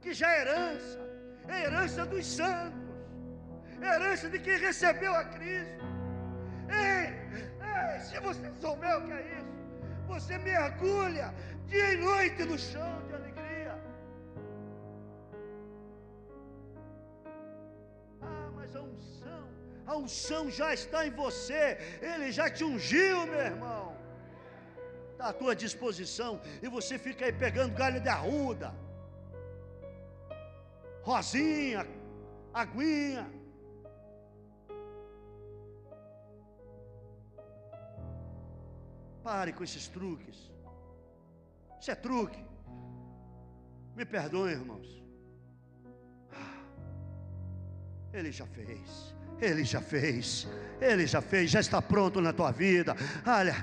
Speaker 1: que já é herança, é herança dos santos, é herança de quem recebeu a Cristo. Ei, ei, se você souber o que é isso, você mergulha dia e noite no chão de alegria. Ah, mas a unção, a unção já está em você, Ele já te ungiu, meu irmão. Está à tua disposição, e você fica aí pegando galho de arruda, rosinha, aguinha. Pare com esses truques. Isso é truque. Me perdoem, irmãos. Ah, ele já fez. Ele já fez, Ele já fez, já está pronto na tua vida. Olha,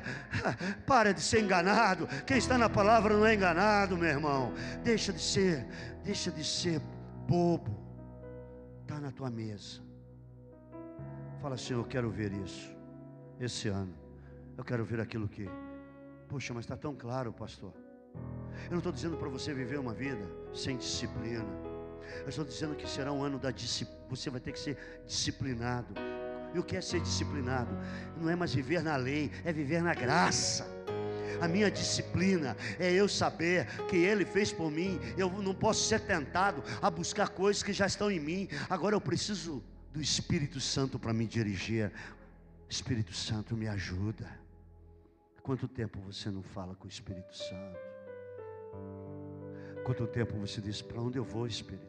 Speaker 1: para de ser enganado. Quem está na palavra não é enganado, meu irmão. Deixa de ser, deixa de ser bobo. Está na tua mesa. Fala assim: Eu quero ver isso esse ano. Eu quero ver aquilo que. Puxa, mas está tão claro, pastor. Eu não estou dizendo para você viver uma vida sem disciplina. Eu estou dizendo que será um ano da disciplina. Você vai ter que ser disciplinado. E o que é ser disciplinado? Não é mais viver na lei, é viver na graça. A minha disciplina é eu saber que Ele fez por mim. Eu não posso ser tentado a buscar coisas que já estão em mim. Agora eu preciso do Espírito Santo para me dirigir. Espírito Santo me ajuda. Quanto tempo você não fala com o Espírito Santo? Quanto tempo você diz: Para onde eu vou, Espírito?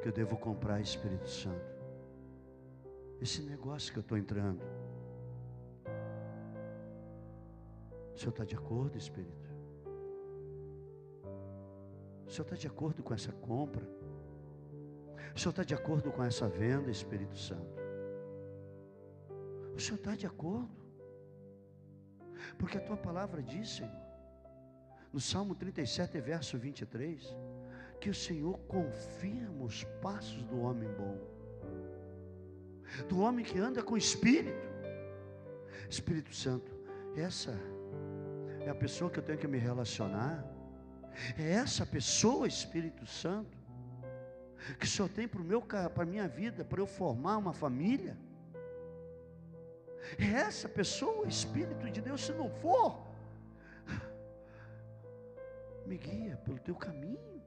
Speaker 1: Que eu devo comprar, Espírito Santo. Esse negócio que eu estou entrando. O Senhor está de acordo, Espírito? O Senhor está de acordo com essa compra? O Senhor está de acordo com essa venda, Espírito Santo? O Senhor está de acordo? Porque a tua palavra diz, Senhor, no Salmo 37, verso 23, que o Senhor confirma os passos do homem bom, do homem que anda com espírito. Espírito Santo, essa é a pessoa que eu tenho que me relacionar, é essa pessoa, Espírito Santo, que só tem para a minha vida, para eu formar uma família. É essa pessoa, Espírito de Deus, se não for, me guia pelo teu caminho.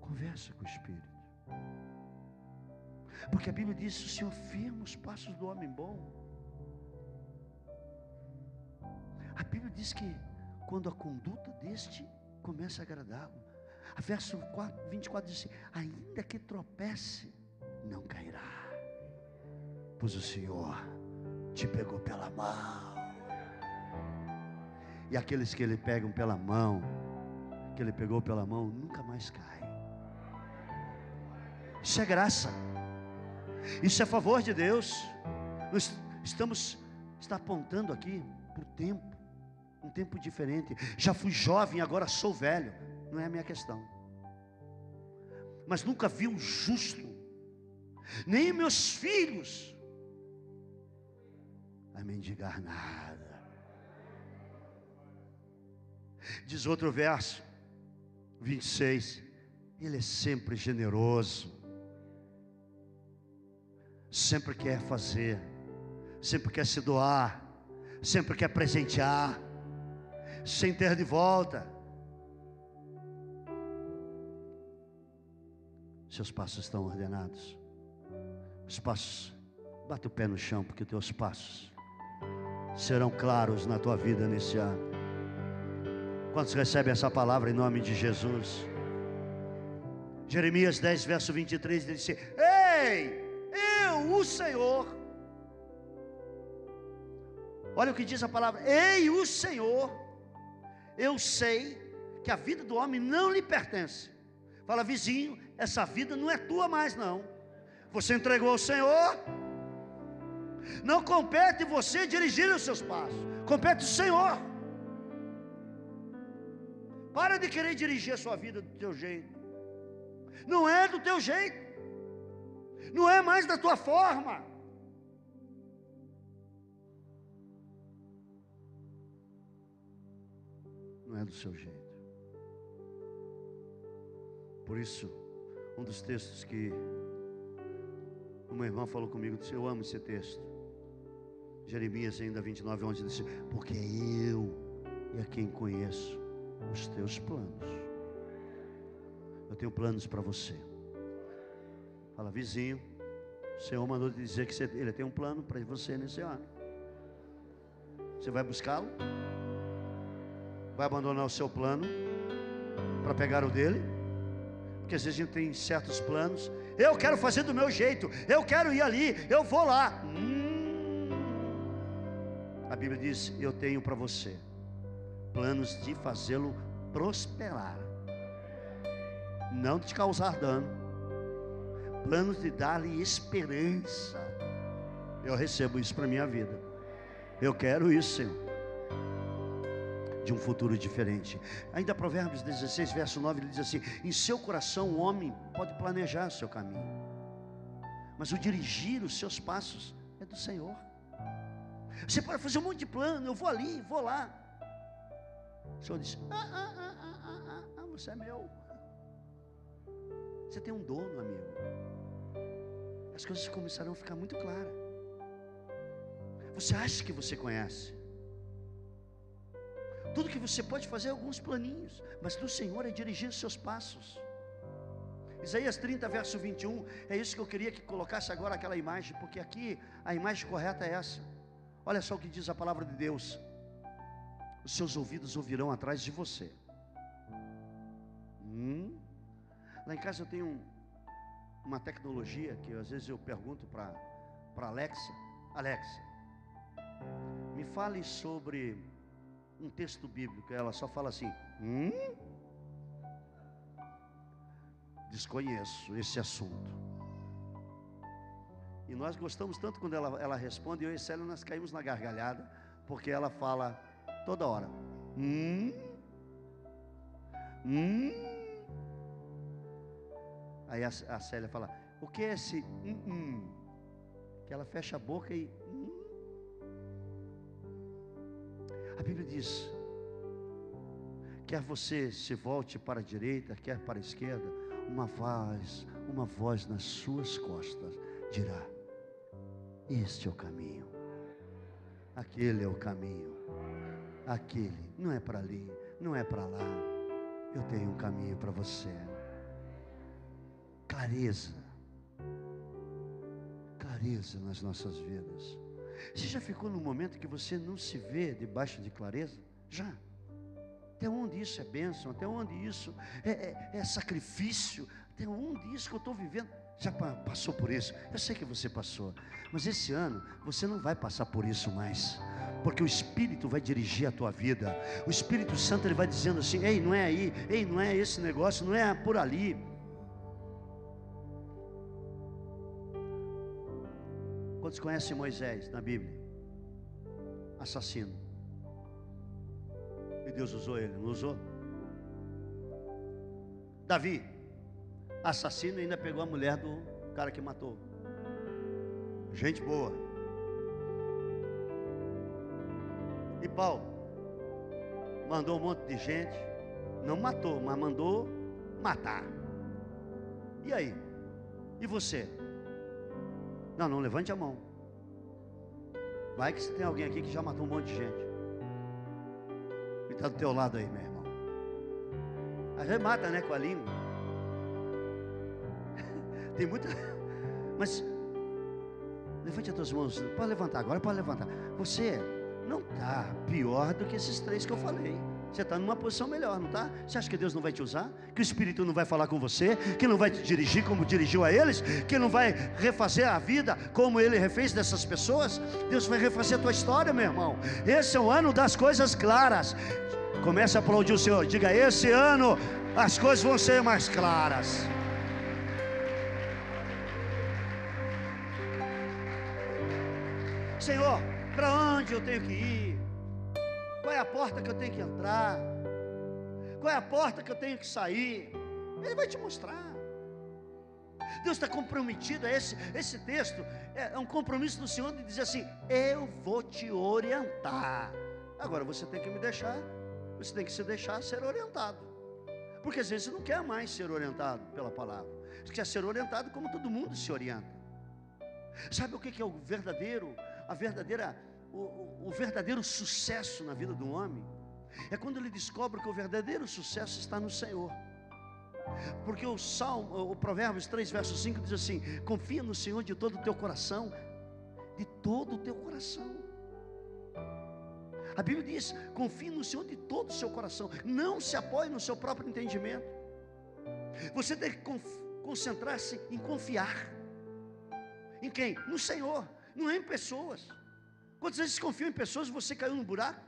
Speaker 1: Conversa com o Espírito. Porque a Bíblia diz: o Senhor firma os passos do homem bom. A Bíblia diz que quando a conduta deste começa a agradá-lo. Verso 4, 24 diz assim: ainda que tropece, não cairá, pois o Senhor te pegou pela mão. E aqueles que ele pegam pela mão, que ele pegou pela mão, nunca mais cai. Isso é graça. Isso é favor de Deus. Nós estamos está apontando aqui para o tempo, um tempo diferente. Já fui jovem, agora sou velho. Não é a minha questão. Mas nunca vi um justo, nem meus filhos, a mendigar nada. Diz outro verso, 26. Ele é sempre generoso, sempre quer fazer, sempre quer se doar, sempre quer presentear, sem ter de volta. Seus passos estão ordenados. Os passos, bate o pé no chão, porque teus passos serão claros na tua vida nesse ano. Quantos recebem essa palavra em nome de Jesus? Jeremias 10, verso 23, ele disse: Ei, eu, o Senhor. Olha o que diz a palavra: Ei, o Senhor, eu sei que a vida do homem não lhe pertence. Fala, vizinho, essa vida não é tua mais, não. Você entregou ao Senhor. Não compete você dirigir os seus passos, compete o Senhor. Para de querer dirigir a sua vida do teu jeito. Não é do teu jeito. Não é mais da tua forma. Não é do seu jeito. Por isso, um dos textos que uma irmã falou comigo, disse, eu amo esse texto. Jeremias ainda 29, 11, disse, porque eu é quem conheço os teus planos. Eu tenho planos para você. Fala, vizinho, o Senhor mandou te dizer que você, Ele tem um plano para você nesse ano. Você vai buscá-lo? Vai abandonar o seu plano para pegar o dele? Porque às vezes a gente tem certos planos. Eu quero fazer do meu jeito. Eu quero ir ali. Eu vou lá. Hum. A Bíblia diz: Eu tenho para você planos de fazê-lo prosperar, não de causar dano, planos de dar-lhe esperança. Eu recebo isso para minha vida. Eu quero isso, Senhor de um futuro diferente. Ainda Provérbios 16, verso 9, ele diz assim: Em seu coração o homem pode planejar seu caminho, mas o dirigir os seus passos é do Senhor. Você pode fazer um monte de plano, eu vou ali, vou lá. O Senhor ah, ah, ah, ah, ah, ah, ah você é meu. Você tem um dono, amigo. As coisas começarão a ficar muito claras. Você acha que você conhece? Tudo que você pode fazer é alguns planinhos, mas do Senhor é dirigir os seus passos. Isaías 30, verso 21, é isso que eu queria que colocasse agora aquela imagem, porque aqui a imagem correta é essa. Olha só o que diz a palavra de Deus: os seus ouvidos ouvirão atrás de você. Hum? Lá em casa eu tenho um, uma tecnologia que às vezes eu pergunto para Alexa: Alexa, me fale sobre um texto bíblico, ela só fala assim: hum? Desconheço esse assunto. E nós gostamos tanto quando ela, ela responde, eu e Célio nós caímos na gargalhada, porque ela fala toda hora: hum? Hum? Aí a, a Célia fala: o que é esse hum, hum? Que ela fecha a boca e hum? A Bíblia diz: quer você se volte para a direita, quer para a esquerda, uma voz, uma voz nas suas costas dirá: Este é o caminho, aquele é o caminho, aquele não é para ali, não é para lá. Eu tenho um caminho para você. Clareza, clareza nas nossas vidas. Você já ficou num momento que você não se vê debaixo de clareza? Já. Até onde isso é bênção? Até onde isso é, é, é sacrifício? Até onde isso que eu estou vivendo? Já passou por isso? Eu sei que você passou, mas esse ano você não vai passar por isso mais, porque o Espírito vai dirigir a tua vida. O Espírito Santo ele vai dizendo assim: ei, não é aí, ei, não é esse negócio, não é por ali. Quantos conhecem Moisés na Bíblia? Assassino. E Deus usou ele, não usou? Davi, assassino, ainda pegou a mulher do cara que matou. Gente boa. E Paulo mandou um monte de gente, não matou, mas mandou matar. E aí? E você? Não, não levante a mão. Vai que você tem alguém aqui que já matou um monte de gente. E está do teu lado aí, meu irmão. Às vezes mata, né, com a língua. tem muita. Mas levante as tuas mãos. Pode levantar agora, pode levantar. Você não está pior do que esses três que eu falei. Você está numa posição melhor, não está? Você acha que Deus não vai te usar? Que o Espírito não vai falar com você? Que não vai te dirigir como dirigiu a eles? Que não vai refazer a vida como ele refez dessas pessoas? Deus vai refazer a tua história, meu irmão. Esse é o ano das coisas claras. Comece a aplaudir o Senhor. Diga: esse ano as coisas vão ser mais claras. Eu tenho que ir? Qual é a porta que eu tenho que entrar? Qual é a porta que eu tenho que sair? Ele vai te mostrar. Deus está comprometido a esse, esse texto, é, é um compromisso do Senhor de dizer assim: Eu vou te orientar. Agora você tem que me deixar, você tem que se deixar ser orientado. Porque às vezes você não quer mais ser orientado pela palavra, você quer ser orientado como todo mundo se orienta. Sabe o que é o verdadeiro, a verdadeira o, o, verdadeiro sucesso na vida do homem é quando ele descobre que o verdadeiro sucesso está no Senhor. Porque o Salmo, o Provérbios 3, verso 5 diz assim: confia no Senhor de todo o teu coração, de todo o teu coração. A Bíblia diz: confie no Senhor de todo o seu coração, não se apoie no seu próprio entendimento. Você tem que concentrar-se em confiar. Em quem? No Senhor, não é em pessoas. Quantas vezes confiou em pessoas e você caiu no buraco?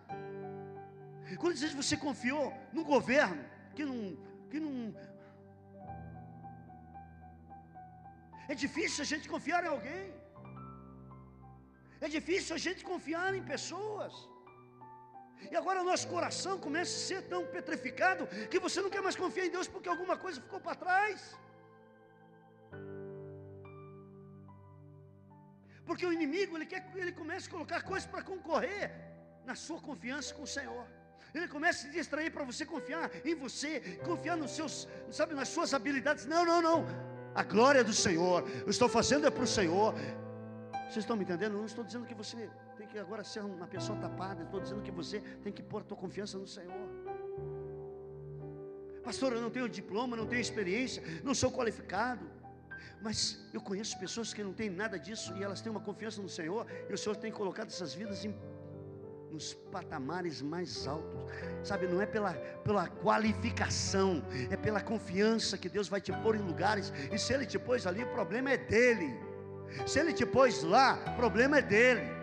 Speaker 1: Quantas vezes você confiou no governo que não, que não. É difícil a gente confiar em alguém. É difícil a gente confiar em pessoas. E agora o nosso coração começa a ser tão petrificado que você não quer mais confiar em Deus porque alguma coisa ficou para trás. Porque o inimigo, ele quer ele começa a colocar coisas para concorrer na sua confiança com o Senhor. Ele começa a distrair para você confiar em você, confiar nos seus, sabe, nas suas habilidades. Não, não, não. A glória do Senhor. Eu estou fazendo é para o Senhor. Vocês estão me entendendo? Eu não estou dizendo que você tem que agora ser uma pessoa tapada. estou dizendo que você tem que pôr a tua confiança no Senhor. Pastor, eu não tenho diploma, não tenho experiência, não sou qualificado. Mas eu conheço pessoas que não têm nada disso e elas têm uma confiança no Senhor, e o Senhor tem colocado essas vidas em, nos patamares mais altos. Sabe, não é pela, pela qualificação, é pela confiança que Deus vai te pôr em lugares, e se Ele te pôs ali, o problema é dele. Se Ele te pôs lá, o problema é dele.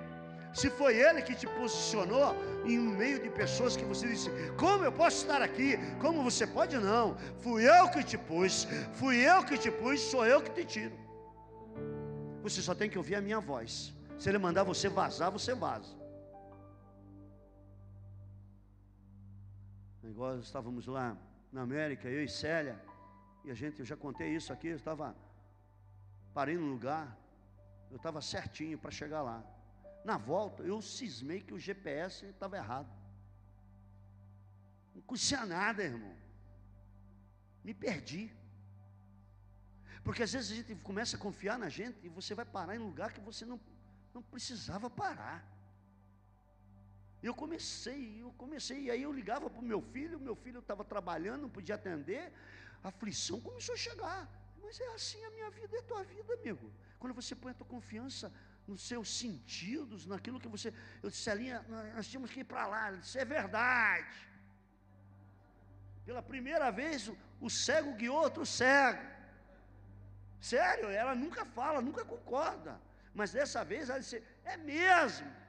Speaker 1: Se foi Ele que te posicionou em meio de pessoas que você disse: Como eu posso estar aqui? Como você pode? Não. Fui eu que te pus, fui eu que te pus, sou eu que te tiro. Você só tem que ouvir a minha voz. Se Ele mandar você vazar, você vaza. Igual estávamos lá na América, eu e Célia, e a gente, eu já contei isso aqui, eu estava, parei no lugar, eu estava certinho para chegar lá. Na volta, eu cismei que o GPS estava errado. Não conhecia nada, irmão. Me perdi. Porque às vezes a gente começa a confiar na gente e você vai parar em lugar que você não, não precisava parar. Eu comecei, eu comecei, e aí eu ligava para o meu filho, meu filho estava trabalhando, não podia atender, a aflição começou a chegar. Mas é assim a minha vida, é a tua vida, amigo. Quando você põe a tua confiança nos seus sentidos, naquilo que você. Eu disse, Celinha, nós tínhamos que ir para lá. Ele disse, é verdade. Pela primeira vez, o, cego guiou outro cego. Sério, ela nunca fala, nunca concorda. Mas dessa vez ela disse, é mesmo.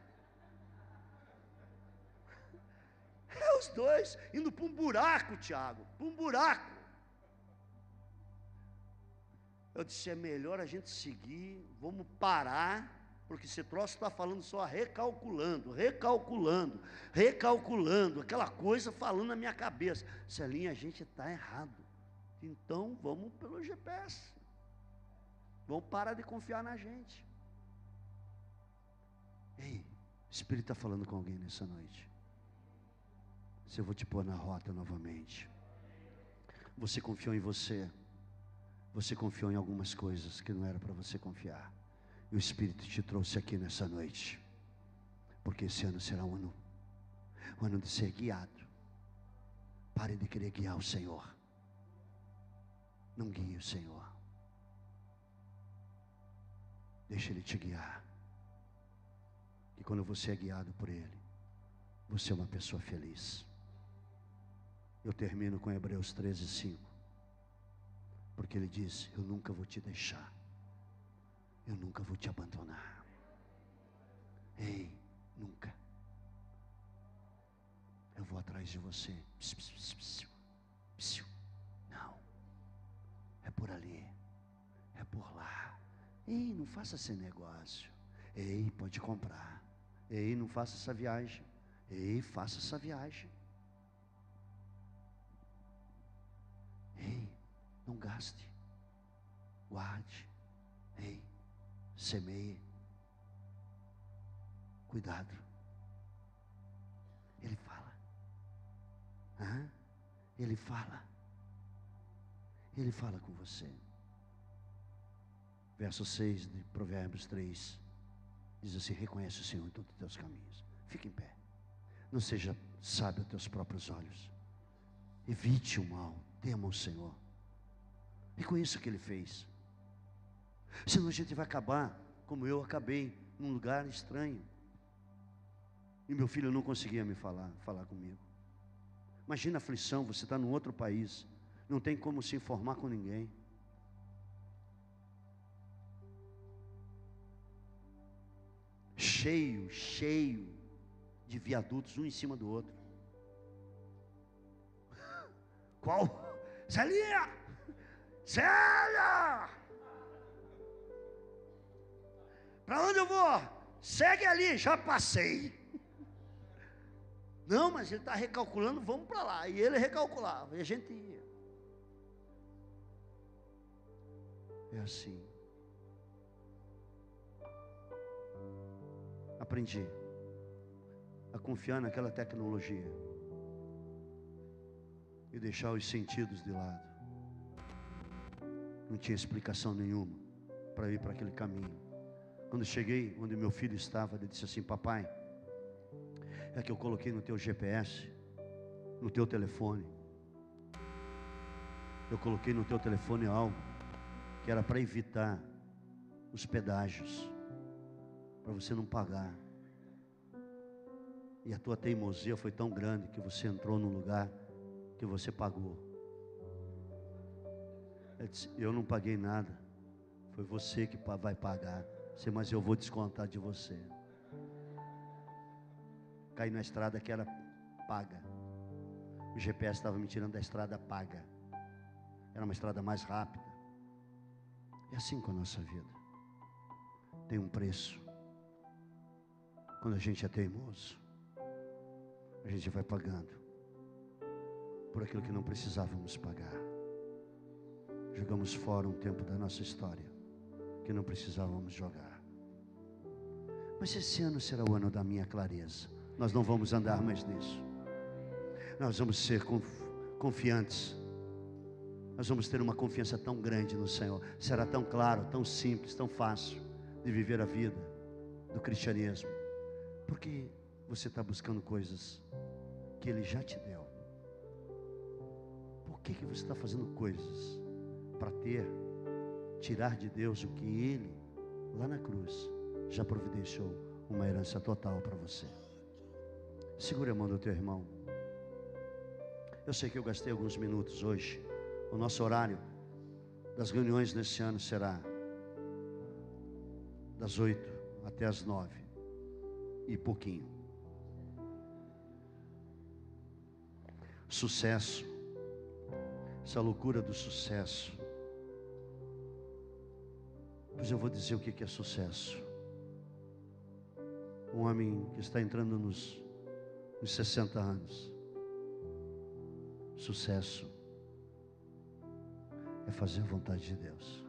Speaker 1: É os dois indo para um buraco, Tiago, para um buraco. Eu disse: é melhor a gente seguir, vamos parar porque esse troço está falando só recalculando, recalculando, recalculando, aquela coisa falando na minha cabeça. Celinha, a gente está errado. Então vamos pelo GPS. Vamos parar de confiar na gente. Ei, o Espírito está falando com alguém nessa noite. Se eu vou te pôr na rota novamente. Você confiou em você. Você confiou em algumas coisas que não era para você confiar. E o Espírito te trouxe aqui nessa noite. Porque esse ano será um ano, um ano de ser guiado. Pare de querer guiar o Senhor. Não guie o Senhor. Deixa Ele te guiar. E quando você é guiado por Ele, você é uma pessoa feliz. Eu termino com Hebreus 13, 5. Porque ele diz: Eu nunca vou te deixar, eu nunca vou te abandonar. Ei, nunca. Eu vou atrás de você. Psiu, psiu, psiu, Não, é por ali, é por lá. Ei, não faça esse negócio. Ei, pode comprar. Ei, não faça essa viagem. Ei, faça essa viagem. Ei, não gaste. Guarde. Ei, semeie. Cuidado. Ele fala. Hã? Ele fala. Ele fala com você. Verso 6 de Provérbios 3 diz assim: Reconhece o Senhor em todos os teus caminhos. Fique em pé. Não seja sábio aos teus próprios olhos. Evite o mal. Tema o Senhor. Reconheça o que Ele fez. Senão a gente vai acabar como eu acabei, num lugar estranho. E meu filho não conseguia me falar, falar comigo. Imagina a aflição, você está num outro país, não tem como se informar com ninguém. Cheio, cheio de viadutos, um em cima do outro. Qual? Celia! Célia! Para onde eu vou? Segue ali, já passei. Não, mas ele está recalculando, vamos para lá. E ele recalculava, e a gente ia. É assim. Aprendi a confiar naquela tecnologia e deixar os sentidos de lado. Não tinha explicação nenhuma para ir para aquele caminho. Quando cheguei onde meu filho estava, ele disse assim: Papai, é que eu coloquei no teu GPS, no teu telefone. Eu coloquei no teu telefone algo que era para evitar os pedágios, para você não pagar. E a tua teimosia foi tão grande que você entrou num lugar que você pagou. Eu, disse, eu não paguei nada. Foi você que vai pagar. Mas eu vou descontar de você caí na estrada que era paga. O GPS estava me tirando da estrada paga. Era uma estrada mais rápida. É assim com a nossa vida. Tem um preço. Quando a gente é teimoso, a gente vai pagando por aquilo que não precisávamos pagar. Jogamos fora um tempo da nossa história que não precisávamos jogar. Mas esse ano será o ano da minha clareza nós não vamos andar mais nisso. Nós vamos ser confiantes. Nós vamos ter uma confiança tão grande no Senhor. Será tão claro, tão simples, tão fácil de viver a vida do cristianismo. Porque você está buscando coisas que Ele já te deu. Por que, que você está fazendo coisas para ter, tirar de Deus o que Ele, lá na cruz, já providenciou uma herança total para você? Segure a mão do teu irmão. Eu sei que eu gastei alguns minutos hoje. O nosso horário das reuniões nesse ano será das oito até as nove e pouquinho. Sucesso, essa loucura do sucesso. Pois eu vou dizer o que é sucesso. Um homem que está entrando nos uns 60 anos. Sucesso é fazer a vontade de Deus.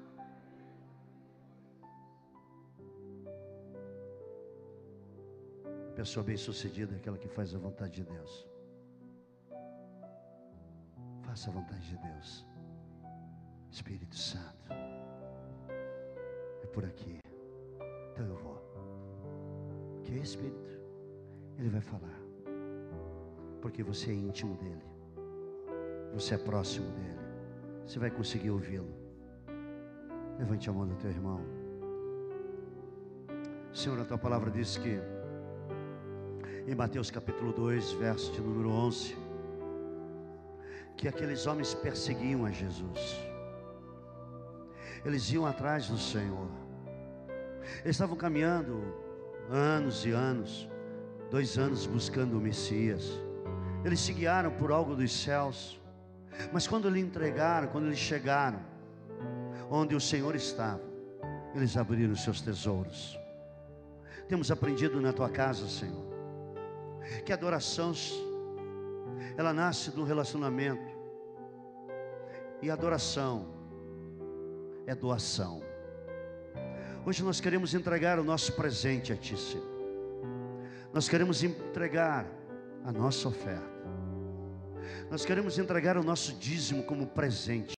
Speaker 1: Pessoa bem-sucedida é aquela que faz a vontade de Deus. Faça a vontade de Deus. Espírito Santo. É por aqui. Então eu vou. Que é Espírito? Ele vai falar porque você é íntimo dele, você é próximo dele, você vai conseguir ouvi-lo. Levante a mão do teu irmão. Senhor, a tua palavra diz que em Mateus capítulo 2, verso de número 11, que aqueles homens perseguiam a Jesus. Eles iam atrás do Senhor. Eles estavam caminhando anos e anos, dois anos buscando o Messias. Eles se guiaram por algo dos céus. Mas quando lhe entregaram, quando eles chegaram, onde o Senhor estava, eles abriram seus tesouros. Temos aprendido na tua casa, Senhor, que adoração ela nasce do relacionamento. E adoração é doação. Hoje nós queremos entregar o nosso presente a Ti, Senhor. Nós queremos entregar a nossa oferta. Nós queremos entregar o nosso dízimo como presente.